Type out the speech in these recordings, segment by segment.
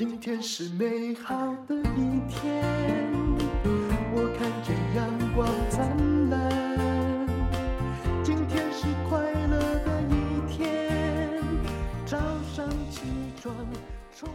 今天是美好的一天，我看见阳光灿烂。今天是快乐的一天，早上起床。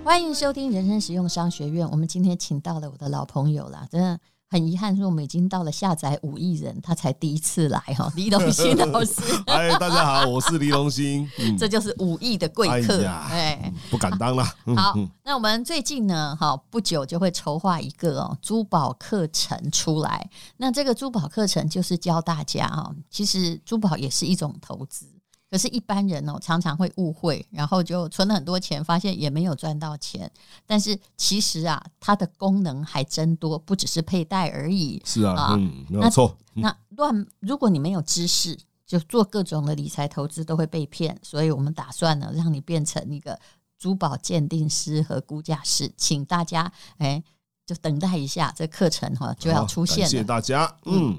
欢迎收听人生实用商学院。我们今天请到了我的老朋友了，真的。很遗憾，说我们已经到了下载五亿人，他才第一次来哈。李龙兴老师，哎，大家好，我是李龙兴，嗯、这就是五亿的贵客，哎，哎，不敢当了。好，那我们最近呢，哈，不久就会筹划一个哦珠宝课程出来。那这个珠宝课程就是教大家啊，其实珠宝也是一种投资。可是，一般人哦，常常会误会，然后就存了很多钱，发现也没有赚到钱。但是，其实啊，它的功能还真多，不只是佩戴而已。是啊，啊嗯，没有错。那乱，如果你没有知识，就做各种的理财投资都会被骗。所以我们打算呢，让你变成一个珠宝鉴定师和估价师。请大家，哎，就等待一下，这课程哈就要出现了。谢谢大家。嗯，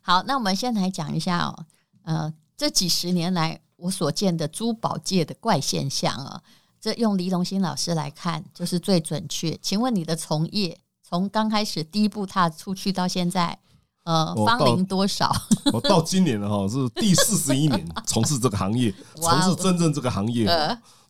好，那我们先来讲一下哦，呃，这几十年来。我所见的珠宝界的怪现象啊，这用黎龙兴老师来看就是最准确。请问你的从业从刚开始第一步踏出去到现在，呃，芳龄多少？我到今年了哈，是第四十一年 从事这个行业，从事真正这个行业。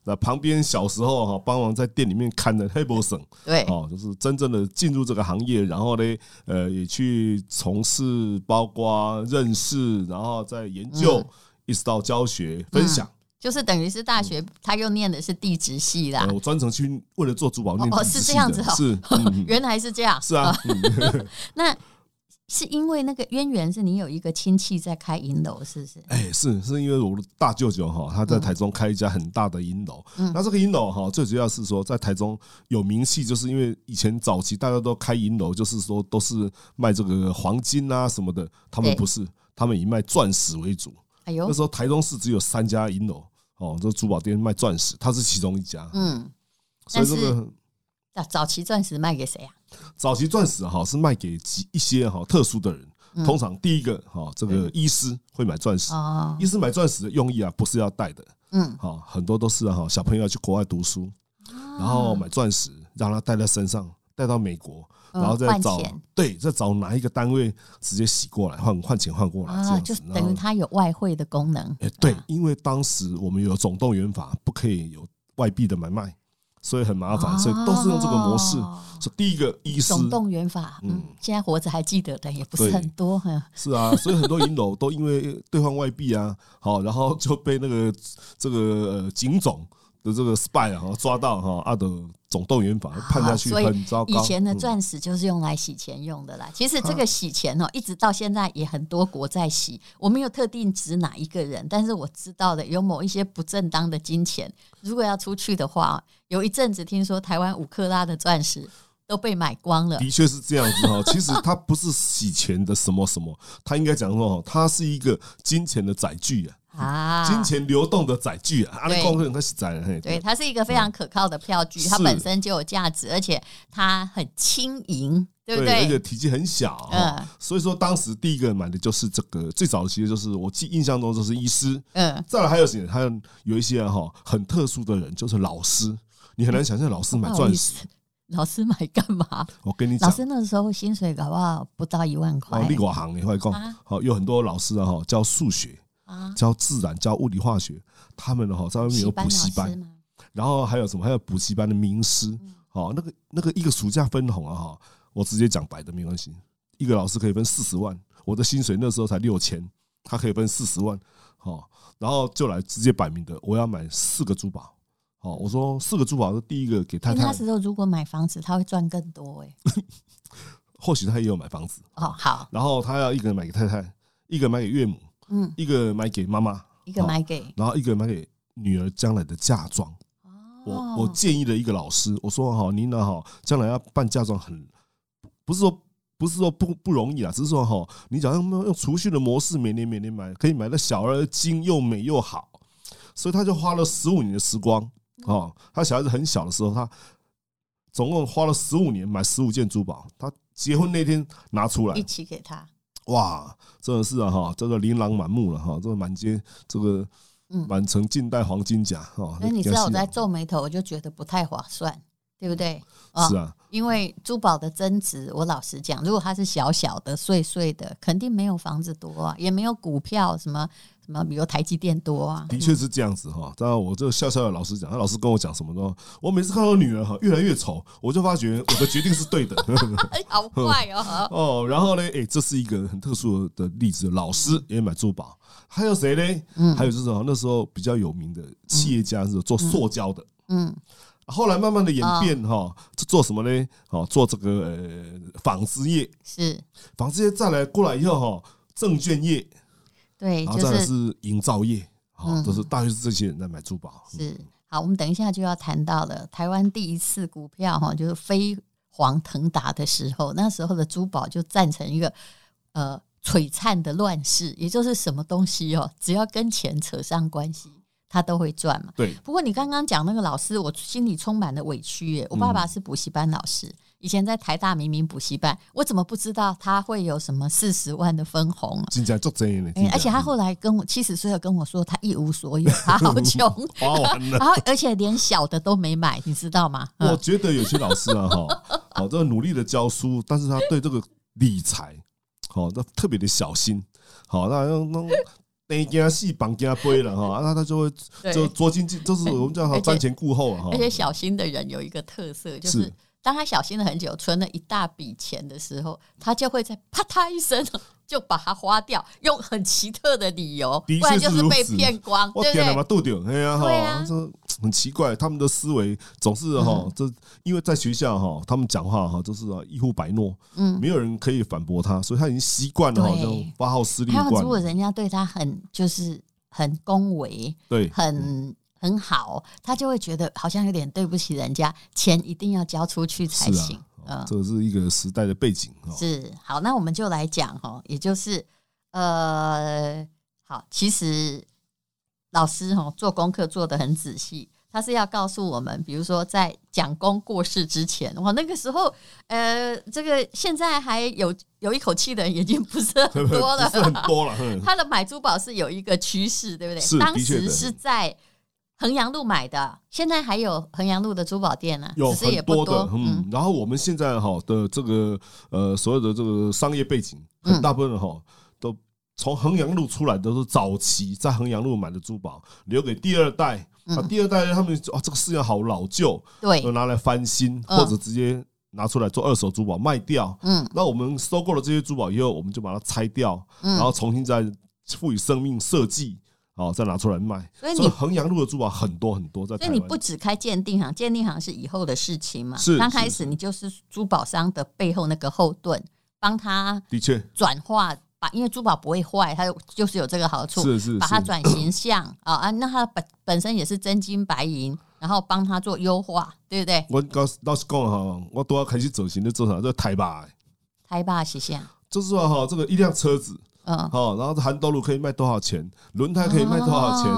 那旁边小时候哈，帮忙在店里面看的黑博省，对，哦，就是真正的进入这个行业，然后呢，呃，也去从事，包括认识，然后再研究。一直到教学分享，嗯、就是等于是大学，他又念的是地质系啦。嗯、我专程去为了做珠宝。哦，是这样子哦，是、嗯、原来是这样。是啊，嗯、那是因为那个渊源是你有一个亲戚在开银楼，是不是？哎，是是因为我的大舅舅哈，他在台中开一家很大的银楼。嗯，那这个银楼哈，最主要是说在台中有名气，就是因为以前早期大家都开银楼，就是说都是卖这个黄金啊什么的，他们不是，他们以卖钻石为主。哎呦，那时候台中市只有三家银楼哦，这珠宝店卖钻石，它是其中一家。嗯，所以这个早早期钻石卖给谁啊？早期钻石哈是卖给几一些哈特殊的人，通常第一个哈这个医师会买钻石。医师买钻石的用意啊，不是要戴的。嗯，好，很多都是哈小朋友要去国外读书，然后买钻石让他戴在身上，带到美国。然后再找对，再找哪一个单位直接洗过来换换钱换过来这样子，就等于它有外汇的功能。哎，对，因为当时我们有总动员法，不可以有外币的买卖，所以很麻烦，所以都是用这个模式。是第一个医师总动员法，嗯，现在活着还记得的也不是很多。是啊，所以很多银楼都因为兑换外币啊，好，然后就被那个这个呃警总。的这个 spy 啊，抓到哈阿德总动员法判下去很糟糕。以前的钻石就是用来洗钱用的啦。其实这个洗钱哦，一直到现在也很多国在洗。我没有特定指哪一个人，但是我知道的有某一些不正当的金钱，如果要出去的话，有一阵子听说台湾五克拉的钻石都被买光了。的确是这样子哈。其实它不是洗钱的什么什么，它应该讲说，它是一个金钱的载具啊。啊，金钱流动的载具啊，对，对，它是一个非常可靠的票据，它本身就有价值，而且它很轻盈，对不对？而且体积很小，嗯，所以说当时第一个买的就是这个，最早的其实就是我记印象中就是医师，嗯，再来还有谁？还有有一些哈很特殊的人，就是老师，你很难想象老师买钻石，老师买干嘛？我跟你讲，老师那时候薪水搞不好不到一万块，哦，立国行你会讲，好，有很多老师啊哈教数学。教自然、教物理、化学，他们的哈在外面有补习班，然后还有什么？还有补习班的名师，好，那个那个一个暑假分红啊哈，我直接讲白的没关系，一个老师可以分四十万，我的薪水那时候才六千，他可以分四十万，好，然后就来直接摆明的，我要买四个珠宝，好，我说四个珠宝是第一个给太太，那时候如果买房子，他会赚更多哎，或许他也有买房子。哦，好，然后他要一个人买给太太，一个人买给岳母。嗯，一个买给妈妈，一个买给，然后一个买给女儿将来的嫁妆。我我建议了一个老师，我说哈，您呢哈，将来要办嫁妆很，不是说不是说不不容易啊，只是说哈，你假如用用储蓄的模式，每年每年买，可以买到小而精又美又好，所以他就花了十五年的时光啊。他小孩子很小的时候，他总共花了十五年买十五件珠宝，他结婚那天拿出来一起给他。哇，真的是啊哈，这个琳琅满目了哈，这个满街这个满城尽带黄金甲哈。那你知道我在皱眉头，我就觉得不太划算。对不对？是啊，因为珠宝的增值，我老实讲，如果它是小小的、碎碎的，肯定没有房子多啊，也没有股票什么什么，比如台积电多啊。的确是这样子哈。当然，我这个笑笑的老师讲，他老师跟我讲什么呢？我每次看到女儿哈越来越丑，我就发觉我的决定是对的。好坏哦。哦，然后呢，哎，这是一个很特殊的例子，老师也买珠宝，还有谁呢？嗯，还有就是那时候比较有名的企业家是做塑胶的，嗯。后来慢慢的演变哈，这做什么呢？哦，做这个呃纺织业是纺织业，再来过来以后哈，证券业对，然后再来是营造业，好，都是大约是这些人在买珠宝。是好，我们等一下就要谈到了台湾第一次股票哈，就是飞黄腾达的时候，那时候的珠宝就战成一个呃璀璨的乱世，也就是什么东西哦，只要跟钱扯上关系。他都会赚嘛？对。不过你刚刚讲那个老师，我心里充满了委屈耶。我爸爸是补习班老师，以前在台大明明补习班，我怎么不知道他会有什么四十万的分红？真的做真的。而且他后来跟我七十岁了跟我说，他一无所有，他好 穷，花完了。然后而且连小的都没买，你知道吗？我觉得有些老师啊，哈，好，这个努力的教书，但是他对这个理财，好，那特别的小心。好，那那。那件戏绑件背了哈，那他就会就捉襟见，就是我们叫他瞻前顾后哈。而且小心的人有一个特色，就是当他小心了很久，存了一大笔钱的时候，他就会在啪嗒一声就把它花掉，用很奇特的理由，不然就是被骗光，对不对？对啊，很奇怪，他们的思维总是哈，这因为在学校哈，他们讲话哈，就是一呼百诺，嗯，没有人可以反驳他，所以他已经习惯了哈，这种发号施令惯。如果人家对他很就是很恭维，对，很很好，他就会觉得好像有点对不起人家，钱一定要交出去才行。嗯，这是一个时代的背景。是好，那我们就来讲哈，也就是呃，好，其实。老师哈做功课做得很仔细，他是要告诉我们，比如说在蒋公过世之前，哇，那个时候，呃，这个现在还有有一口气的人已经不是很多了，是很多了。他的买珠宝是有一个趋势，对不对？当时是在衡阳路买的，现在还有衡阳路的珠宝店呢，有只是也不多。嗯，然后我们现在哈的这个呃所有的这个商业背景，很大部分哈都。从衡阳路出来都是早期在衡阳路买的珠宝，留给第二代。啊，第二代他们哦，这个思想好老旧，对，拿来翻新或者直接拿出来做二手珠宝卖掉。嗯，那我们收购了这些珠宝以后，我们就把它拆掉，然后重新再赋予生命设计，好再拿出来卖。所以你衡阳路的珠宝很多很多，在。所以你不只开鉴定行，鉴定行是以后的事情嘛？是，刚开始你就是珠宝商的背后那个后盾，帮他的确转化。把，因为珠宝不会坏，它就是有这个好处。是是，是，把它转形象啊啊，那它本本身也是真金白银，然后帮它做优化，对不对？我告老实讲哈，我都要开始走行的做啥？这台霸，台霸是啥？就是说哈，这个一辆车子，嗯，好，然后涵斗路可以卖多少钱？轮胎可以卖多少钱？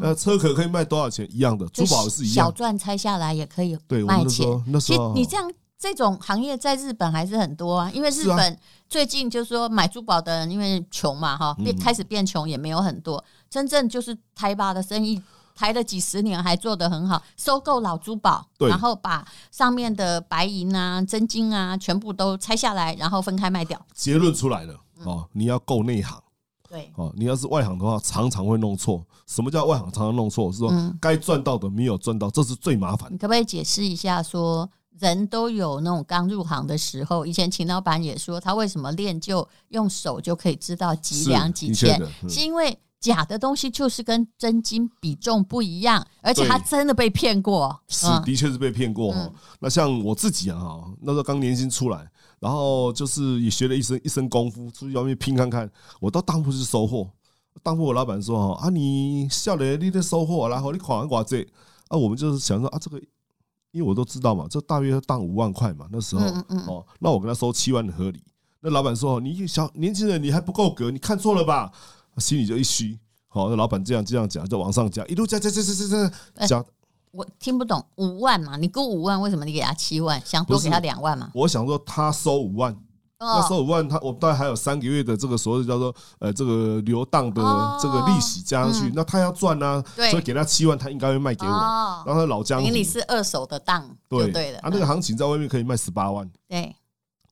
呃，车壳可以卖多少钱？一样的，珠宝是一样，小钻拆下来也可以对卖钱。那时候你这样。这种行业在日本还是很多啊，因为日本最近就是说买珠宝的人因为穷嘛哈，变开始变穷也没有很多，真正就是台巴的生意台了几十年还做得很好，收购老珠宝，然后把上面的白银啊、真金啊全部都拆下来，然后分开卖掉。结论出来了哦，你要够内行，对哦，你要是外行的话，常常会弄错。什么叫外行常常弄错？是说该赚到的没有赚到，这是最麻烦。你可不可以解释一下说？人都有那种刚入行的时候，以前秦老板也说，他为什么练就用手就可以知道几两几钱，是，是因为假的东西就是跟真金比重不一样，而且他真的被骗过，是的确是被骗过。嗯、那像我自己啊，那时候刚年薪出来，然后就是也学了一身一身功夫，出去外面拼看看，我到当铺去收货，当铺我老板说哈啊，你笑脸你在收货，然后你款寡这啊，我们就是想说啊这个。因为我都知道嘛，这大约要当五万块嘛，那时候哦，那我跟他收七万的合理。那老板说：“你小年轻人，你还不够格，你看错了吧？”心里就一虚。好，那老板这样这样讲，就往上加，一路加加加加加加加。我听不懂五万嘛？你估五万，为什么你给他七万？想多给他两万嘛？我想说他收五万，那时候五万，他我大概还有三个月的这个所谓叫做呃这个流当的这个利息加上去，那他要赚啊，所以给他七万，他应该会卖给我。然后他老江湖，你是二手的当，对对的。啊，那个行情在外面可以卖十八万。对，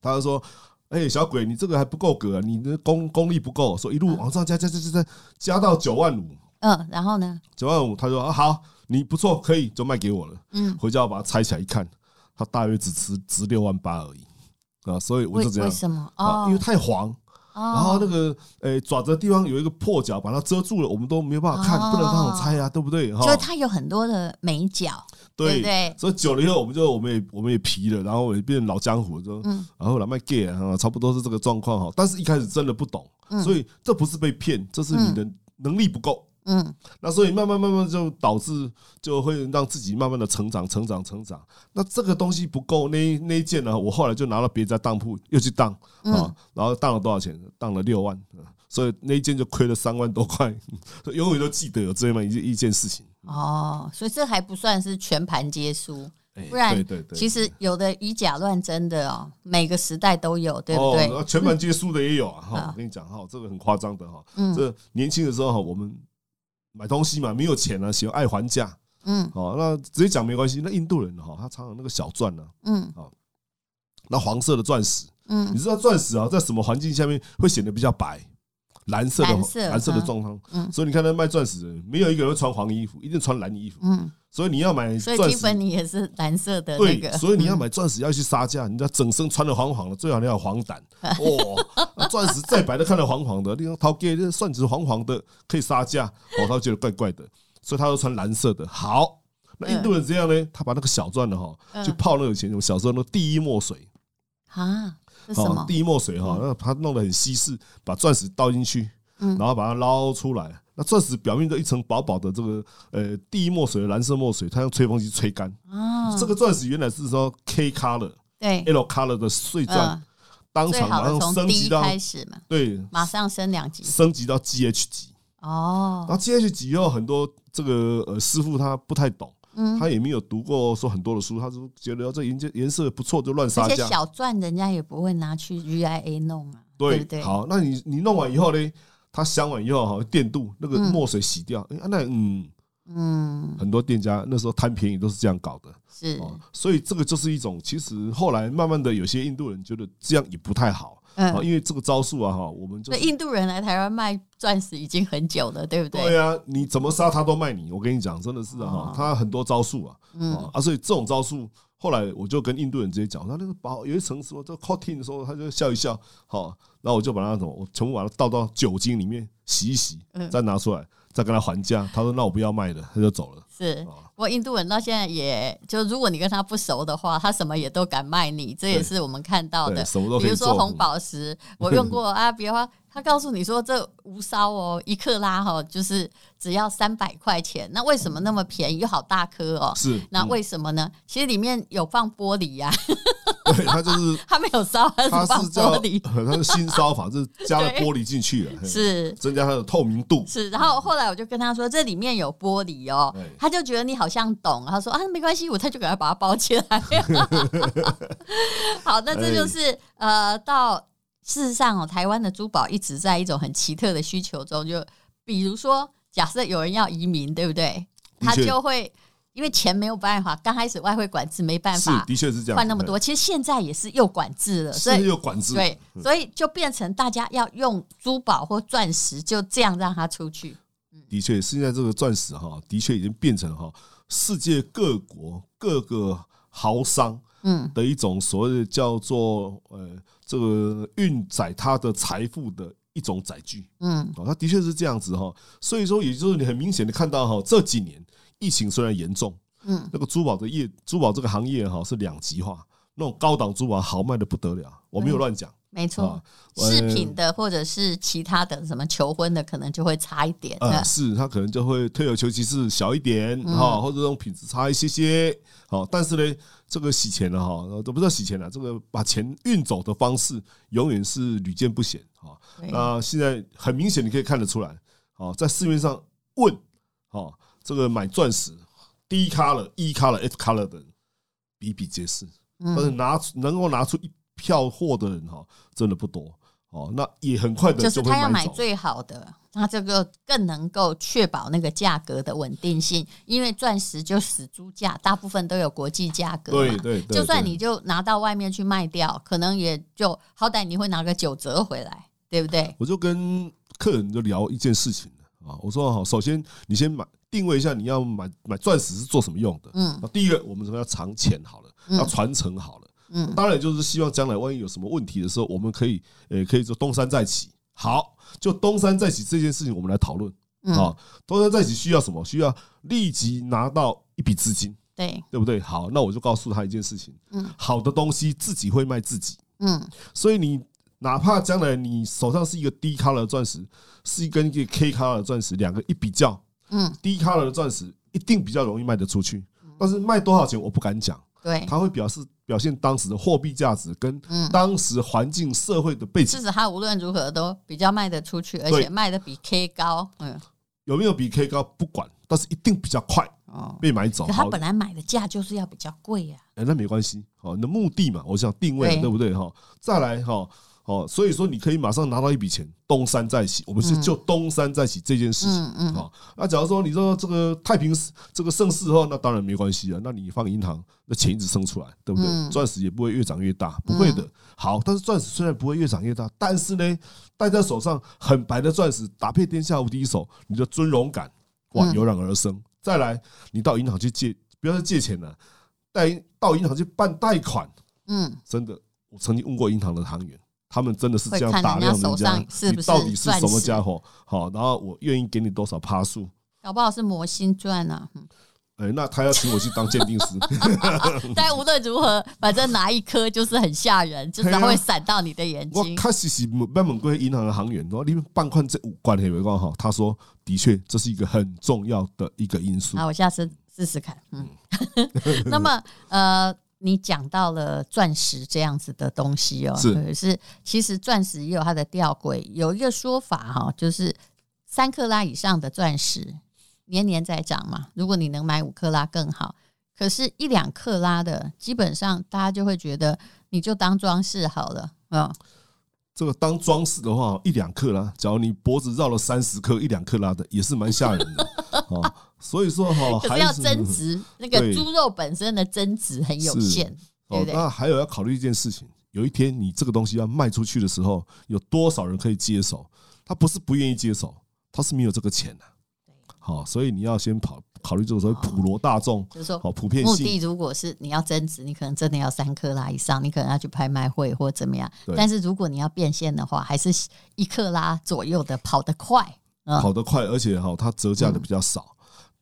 他就说。哎、欸，小鬼，你这个还不够格啊！你的功功力不够，说一路往上加加加加加，加到九万五。嗯，然后呢？九万五，他说啊，好，你不错，可以就卖给我了。嗯，回家我把它拆起来一看，它大约只值值六万八而已啊，所以我就这样。为什么？啊，因为太黄。然后那个诶爪子的地方有一个破角，把它遮住了，我们都没有办法看，不能让我拆啊，对不对？所以它有很多的美角，对不对？所以久了以后，我们就我们也我们也皮了，然后也变成老江湖，就然后来卖 gay 啊，差不多是这个状况哈。但是一开始真的不懂，所以这不是被骗，这是你的能力不够。嗯，那所以慢慢慢慢就导致就会让自己慢慢的成长成长成长。那这个东西不够，那那一件呢？我后来就拿到别家当铺又去当啊，然后当了多少钱？当了六万，所以那一件就亏了三万多块。永远都记得有这么一一件事情。哦，所以这还不算是全盘皆输，不然其实有的以假乱真的哦，每个时代都有，对不对？全盘皆输的也有啊。哈，我跟你讲哈，这个很夸张的哈。嗯，这年轻的时候哈，我们。买东西嘛，没有钱啊，喜欢爱还价。嗯，哦，那直接讲没关系。那印度人哈，他常常那个小钻呢，嗯，哦，那黄色的钻石，嗯，你知道钻石啊，在什么环境下面会显得比较白？蓝色的蓝色的状况，嗯，所以你看那卖钻石的，没有一个人会穿黄衣服，一定穿蓝衣服，嗯。所以你要买，所以基本你也是蓝色的那个。对，所以你要买钻石要去杀价，你要整身穿的黄黄的，最好你要有黄疸。哦，钻石再白都看到黄黄的，你说陶哥这钻石黄黄的可以杀价，哦，他觉得怪怪的，所以他都穿蓝色的。好，那印度人这样呢？他把那个小钻的哈，就泡那个钱，我小时候那第一墨水啊，什么？第一墨水哈，那他弄得很稀释，把钻石倒进去，然后把它捞出来。那钻石表面的一层薄薄的这个呃第一墨水的蓝色墨水，它用吹风机吹干。哦，这个钻石原来是说 K color 对 L color 的碎钻，当场马上升级到开始嘛，对，马上升两级，升级到 GH 级。哦，然后 GH 级以后很多这个呃师傅他不太懂，嗯，他也没有读过说很多的书，他就觉得这颜颜颜色不错就乱杀价。而且小钻人家也不会拿去 VIA 弄啊，对不对？好，那你你弄完以后呢？它镶完以后哈，电镀那个墨水洗掉，哎，那嗯。嗯，很多店家那时候贪便宜都是这样搞的，是，所以这个就是一种，其实后来慢慢的有些印度人觉得这样也不太好，嗯，因为这个招数啊哈，我们就印度人来台湾卖钻石已经很久了，对不对？对啊，你怎么杀他都卖你，我跟你讲，真的是哈，他很多招数啊，嗯。啊，所以这种招数。后来我就跟印度人直接讲，他那个包有一层什么叫 coating 的时候，他就笑一笑，好，然后我就把它什么，我全部把它倒到酒精里面洗一洗，再拿出来，再跟他还价。他说那我不要卖的，他就走了。是，不过印度人到现在也就如果你跟他不熟的话，他什么也都敢卖你，这也是我们看到的。什么都比如说红宝石，我用过 啊，比如说。他告诉你说这无烧哦，一克拉哈就是只要三百块钱。那为什么那么便宜又好大颗哦？是，那为什么呢？其实里面有放玻璃呀。对，它就是 它没有烧，它是放玻璃。它是新烧法，就是加了玻璃进去了，是增加它的透明度。是，然后后来我就跟他说这里面有玻璃哦，他就觉得你好像懂，他说啊没关系，我他就给他把它包起来。好，那这就是呃到。事实上哦，台湾的珠宝一直在一种很奇特的需求中。就比如说，假设有人要移民，对不对？他就会因为钱没有办法，刚开始外汇管制没办法，的确是这样，换那么多。其实现在也是又管制了，所以又管制。对，所以就变成大家要用珠宝或钻石，就这样让它出去。的确，现在这个钻石哈，的确已经变成哈世界各国各个豪商嗯。的一种所谓的叫做呃。这个运载他的财富的一种载具，嗯，哦，他的确是这样子哈，所以说，也就是你很明显的看到哈，这几年疫情虽然严重，嗯，那个珠宝的业，珠宝这个行业哈是两极化，那种高档珠宝豪卖的不得了，我没有乱讲。没错，饰品的或者是其他的什么求婚的，可能就会差一点。呃，是他可能就会退而求其次小一点哈，或者这种品质差一些些。好，但是呢，这个洗钱的哈，都不知道洗钱了。这个把钱运走的方式，永远是屡见不鲜哈。那现在很明显，你可以看得出来，好，在市面上问，哦，这个买钻石，D color、E color、F color 的比比皆是，但是拿能够拿出一。票货的人哈，真的不多哦。那也很快的就是他要买最好的，那这个更能够确保那个价格的稳定性，因为钻石就死猪价，大部分都有国际价格嘛。对对，对，就算你就拿到外面去卖掉，可能也就好歹你会拿个九折回来，对不对？我就跟客人就聊一件事情啊，我说好，首先你先买。定位一下你要买买钻石是做什么用的？嗯，那第一个我们说要藏钱好了，要传承好了，嗯，当然就是希望将来万一有什么问题的时候，我们可以呃可以做东山再起。好，就东山再起这件事情，我们来讨论啊。东山再起需要什么？需要立即拿到一笔资金，对对不对？好，那我就告诉他一件事情，嗯，好的东西自己会卖自己，嗯，所以你哪怕将来你手上是一个 D 卡的钻石，是一根一个 K 卡的钻石，两个一比较。嗯，低卡的钻石一定比较容易卖得出去，但是卖多少钱我不敢讲。对，它会表示表现当时的货币价值跟当时环境社会的背景。至少它无论如何都比较卖得出去，而且卖的比 K 高。嗯，有没有比 K 高不管，但是一定比较快哦被买走。它本来买的价就是要比较贵呀。哎，那没关系，好，你的目的嘛，我想定位对不对哈？再来哈。哦，所以说你可以马上拿到一笔钱，东山再起。我们是就东山再起这件事情。嗯嗯。那假如说你说这个太平这个盛世的话，那当然没关系了。那你放银行，那钱一直生出来，对不对？钻石也不会越长越大，不会的。好，但是钻石虽然不会越长越大，但是呢，戴在手上很白的钻石，打遍天下无敌手，你的尊荣感哇油然而生。再来，你到银行去借，不要再借钱了，贷到银行去办贷款。嗯，真的，我曾经问过银行的行员。他们真的是这样打量人家，你到底是什么家伙？好，然后我愿意给你多少趴数？搞不好是魔星钻啊！哎，那他要请我去当鉴定师。但无论如何，反正拿一颗就是很吓人，就是会闪到你的眼睛。我开始是问问过银行的行员，说你们办款这五关系没关哈？他说的确，这是一个很重要的一个因素。好，我下次试试看。嗯，那么呃。你讲到了钻石这样子的东西哦，是，是其实钻石也有它的吊诡，有一个说法哈，就是三克拉以上的钻石年年在涨嘛。如果你能买五克拉更好，可是，一两克拉的，基本上大家就会觉得你就当装饰好了，嗯。这个当装饰的话，一两克拉，假如你脖子绕了三十克，一两克拉的也是蛮吓人的哦。所以说哈，还是要增值，那个猪肉本身的增值很有限，对不对？那还有要考虑一件事情，有一天你这个东西要卖出去的时候，有多少人可以接手？他不是不愿意接手，他是没有这个钱的。好，所以你要先跑。考虑这个所谓普罗大众，就是说好，普遍性。目的如果是你要增值，你可能真的要三克拉以上，你可能要去拍卖会或怎么样。但是如果你要变现的话，还是一克拉左右的跑得快，跑得快，而且哈，它折价的比较少。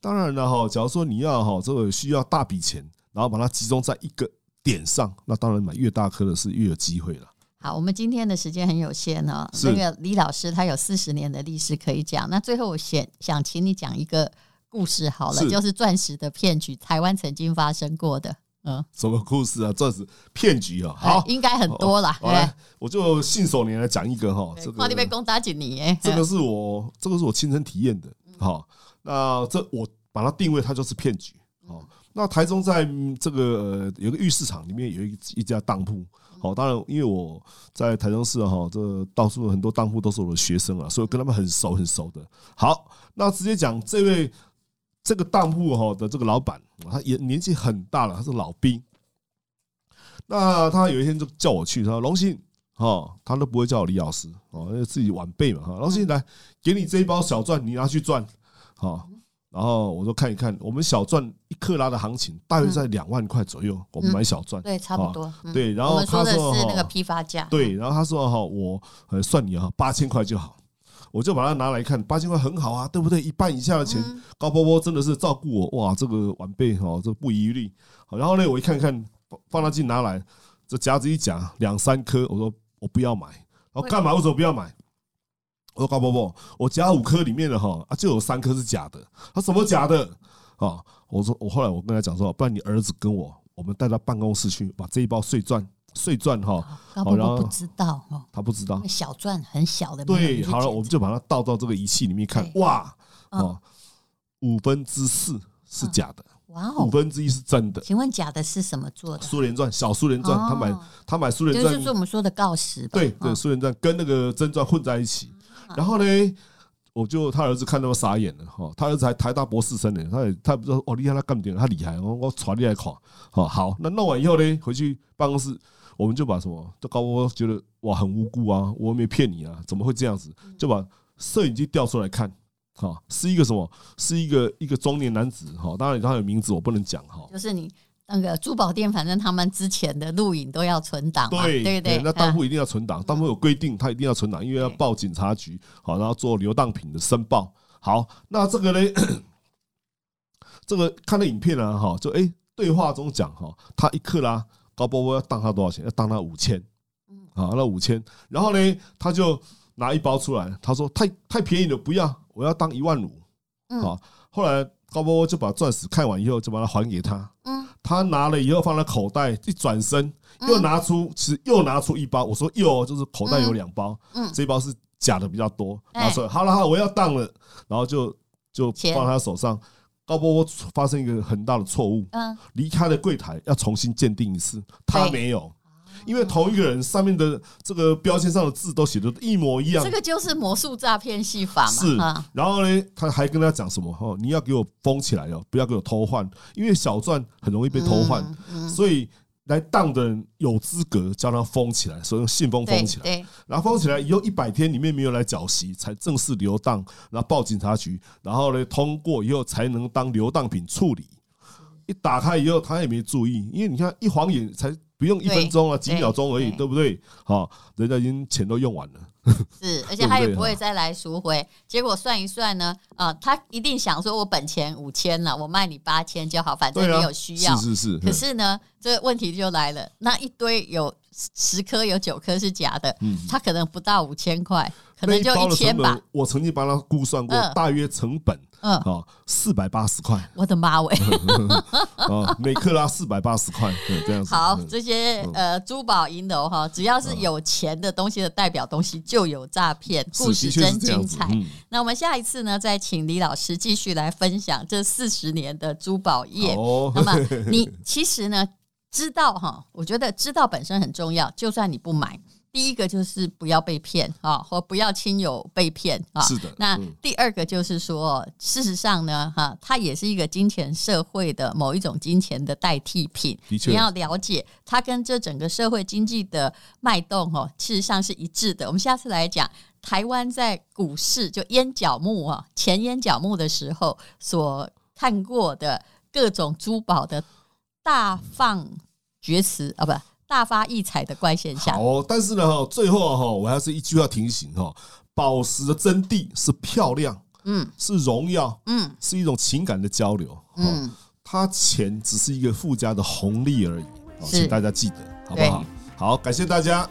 当然了哈，假如说你要哈，这个需要大笔钱，然后把它集中在一个点上，那当然买越大颗的是越有机会了。好，我们今天的时间很有限呢。那个李老师他有四十年的历史可以讲，那最后我想想请你讲一个。故事好了，是就是钻石的骗局，台湾曾经发生过的，嗯，什么故事啊？钻石骗局啊？好，应该很多啦。好，来，我就信手拈来讲一个哈，这个，你被攻打几年？这个是我，这个是我亲身体验的。好，那这我把它定位，它就是骗局。哦，那台中在这个有个玉市场里面有一一家当铺。好，当然因为我在台中市哈，这到处很多当铺都是我的学生啊，所以跟他们很熟很熟的。好，那直接讲这位。这个当铺哈的这个老板，他也年纪很大了，他是老兵。那他有一天就叫我去，他说：“荣幸，哈，他都不会叫我李老师，哦，因为自己晚辈嘛，哈，荣幸来给你这一包小钻，你拿去钻，好。然后我说看一看，我们小钻一克拉的行情大约在两万块左右，我们买小钻，对，差不多，对。然后他说是那个批发价，对。然后他说哈，我算你哈八千块就好。”我就把它拿来看，八千块很好啊，对不对？一半以下的钱，高波波真的是照顾我哇，这个晚辈哈，这不遗余力。好，然后呢，我一看看放大镜拿来，这夹子一夹两三颗，我说我不要买。然后干嘛？为什么不要买？我说高伯伯，我夹五颗里面的哈啊，就有三颗是假的。他什么假的？啊，我说我后来我跟他讲说，不然你儿子跟我，我们带到办公室去，把这一包碎钻。碎钻哈，高伯伯不知道哈，他不知道小钻很小的。对，好了，我们就把它倒到这个仪器里面看，哇，哦，五分之四是假的，哇哦，五分之一是真的。请问假的是什么做的？苏联钻，小苏联钻，他买他买苏联钻，就是我们说的锆石。对对，苏联钻跟那个真钻混在一起。然后呢，我就他儿子看到傻眼了哈，他儿子还台大博士生呢，他也他不知道哦厉害，他干点他厉害，我我传你来看。好，好，那弄完以后呢，回去办公室，我们就把什么，就高波波觉得哇很无辜啊，我没骗你啊，怎么会这样子？就把摄影机调出来看。哈，是一个什么？是一个一个中年男子哈，当然他有名字，我不能讲哈。就是你那个珠宝店，反正他们之前的录影都要存档，对对对。那当铺一定要存档，当铺有规定，他一定要存档，因为要报警察局，好，然后做流当品的申报。好，那这个呢？这个看了影片啊，哈，就哎，对话中讲哈，他一克拉高波波要当他多少钱？要当他五千，啊，那五千，然后呢，他就拿一包出来，他说太太便宜了，不要。我要当一万五，好，后来高波波就把钻石看完以后，就把它还给他。嗯，他拿了以后放在口袋，一转身又拿出，其实又拿出一包。我说又就是口袋有两包，嗯，这一包是假的比较多。拿出来，好了好，我要当了，然后就就放他手上。高波波发生一个很大的错误，嗯，离开了柜台要重新鉴定一次，他没有。因为同一个人上面的这个标签上的字都写的一模一样，这个就是魔术诈骗戏法嘛。是，然后呢，他还跟他讲什么？哦，你要给我封起来哦，不要给我偷换，因为小钻很容易被偷换，所以来当的人有资格叫他封起来，所以用信封封起来。然后封起来以后一百天里面没有来缴息，才正式流当，然后报警察局，然后呢通过以后才能当流当品处理。一打开以后，他也没注意，因为你看一晃眼才。不用一分钟啊，几秒钟而已，对不对？好，人家已经钱都用完了。是，而且他也不会再来赎回。结果算一算呢，啊，他一定想说，我本钱五千了，我卖你八千就好，反正你有需要。是是是。可是呢，这个问题就来了，那一堆有十颗有九颗是假的，嗯他可能不到五千块，可能就一千吧。我曾经帮他估算过，大约成本。嗯，好，四百八十块，我的妈喂！啊，每克拉四百八十块，对，这样子。好，这些呃珠宝银楼哈，只要是有钱的东西的代表东西，就有诈骗。故事真精彩。那我们下一次呢，再请李老师继续来分享这四十年的珠宝业。那么 你其实呢，知道哈，我觉得知道本身很重要，就算你不买。第一个就是不要被骗啊，或不要亲友被骗啊。是的。那第二个就是说，事实上呢，哈，它也是一个金钱社会的某一种金钱的代替品。你要了解它跟这整个社会经济的脉动哦，事实上是一致的。我们下次来讲台湾在股市就烟角木啊，前烟角木的时候所看过的各种珠宝的大放厥词啊，不。大发异彩的怪现象。哦，但是呢，哈，最后哈，我还是一句话提醒哈：宝石的真谛是漂亮，嗯，是荣耀，嗯，是一种情感的交流，嗯，它钱只是一个附加的红利而已，请大家记得，好不好？好，感谢大家。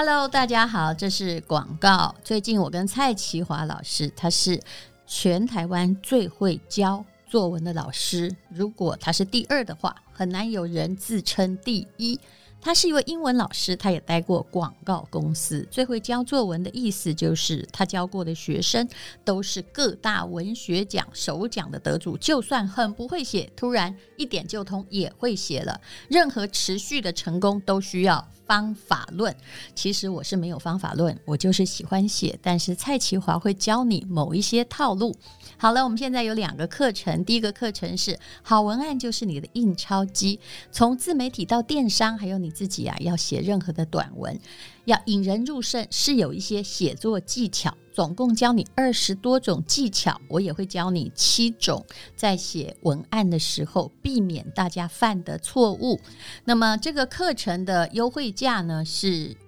Hello，大家好，这是广告。最近我跟蔡启华老师，他是全台湾最会教作文的老师。如果他是第二的话，很难有人自称第一。他是一位英文老师，他也待过广告公司。最会教作文的意思就是，他教过的学生都是各大文学奖首奖的得主。就算很不会写，突然一点就通，也会写了。任何持续的成功都需要方法论。其实我是没有方法论，我就是喜欢写。但是蔡淇华会教你某一些套路。好了，我们现在有两个课程。第一个课程是好文案就是你的印钞机，从自媒体到电商，还有你。自己啊，要写任何的短文，要引人入胜，是有一些写作技巧，总共教你二十多种技巧，我也会教你七种，在写文案的时候避免大家犯的错误。那么这个课程的优惠价呢是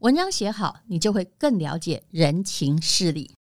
文章写好，你就会更了解人情事理。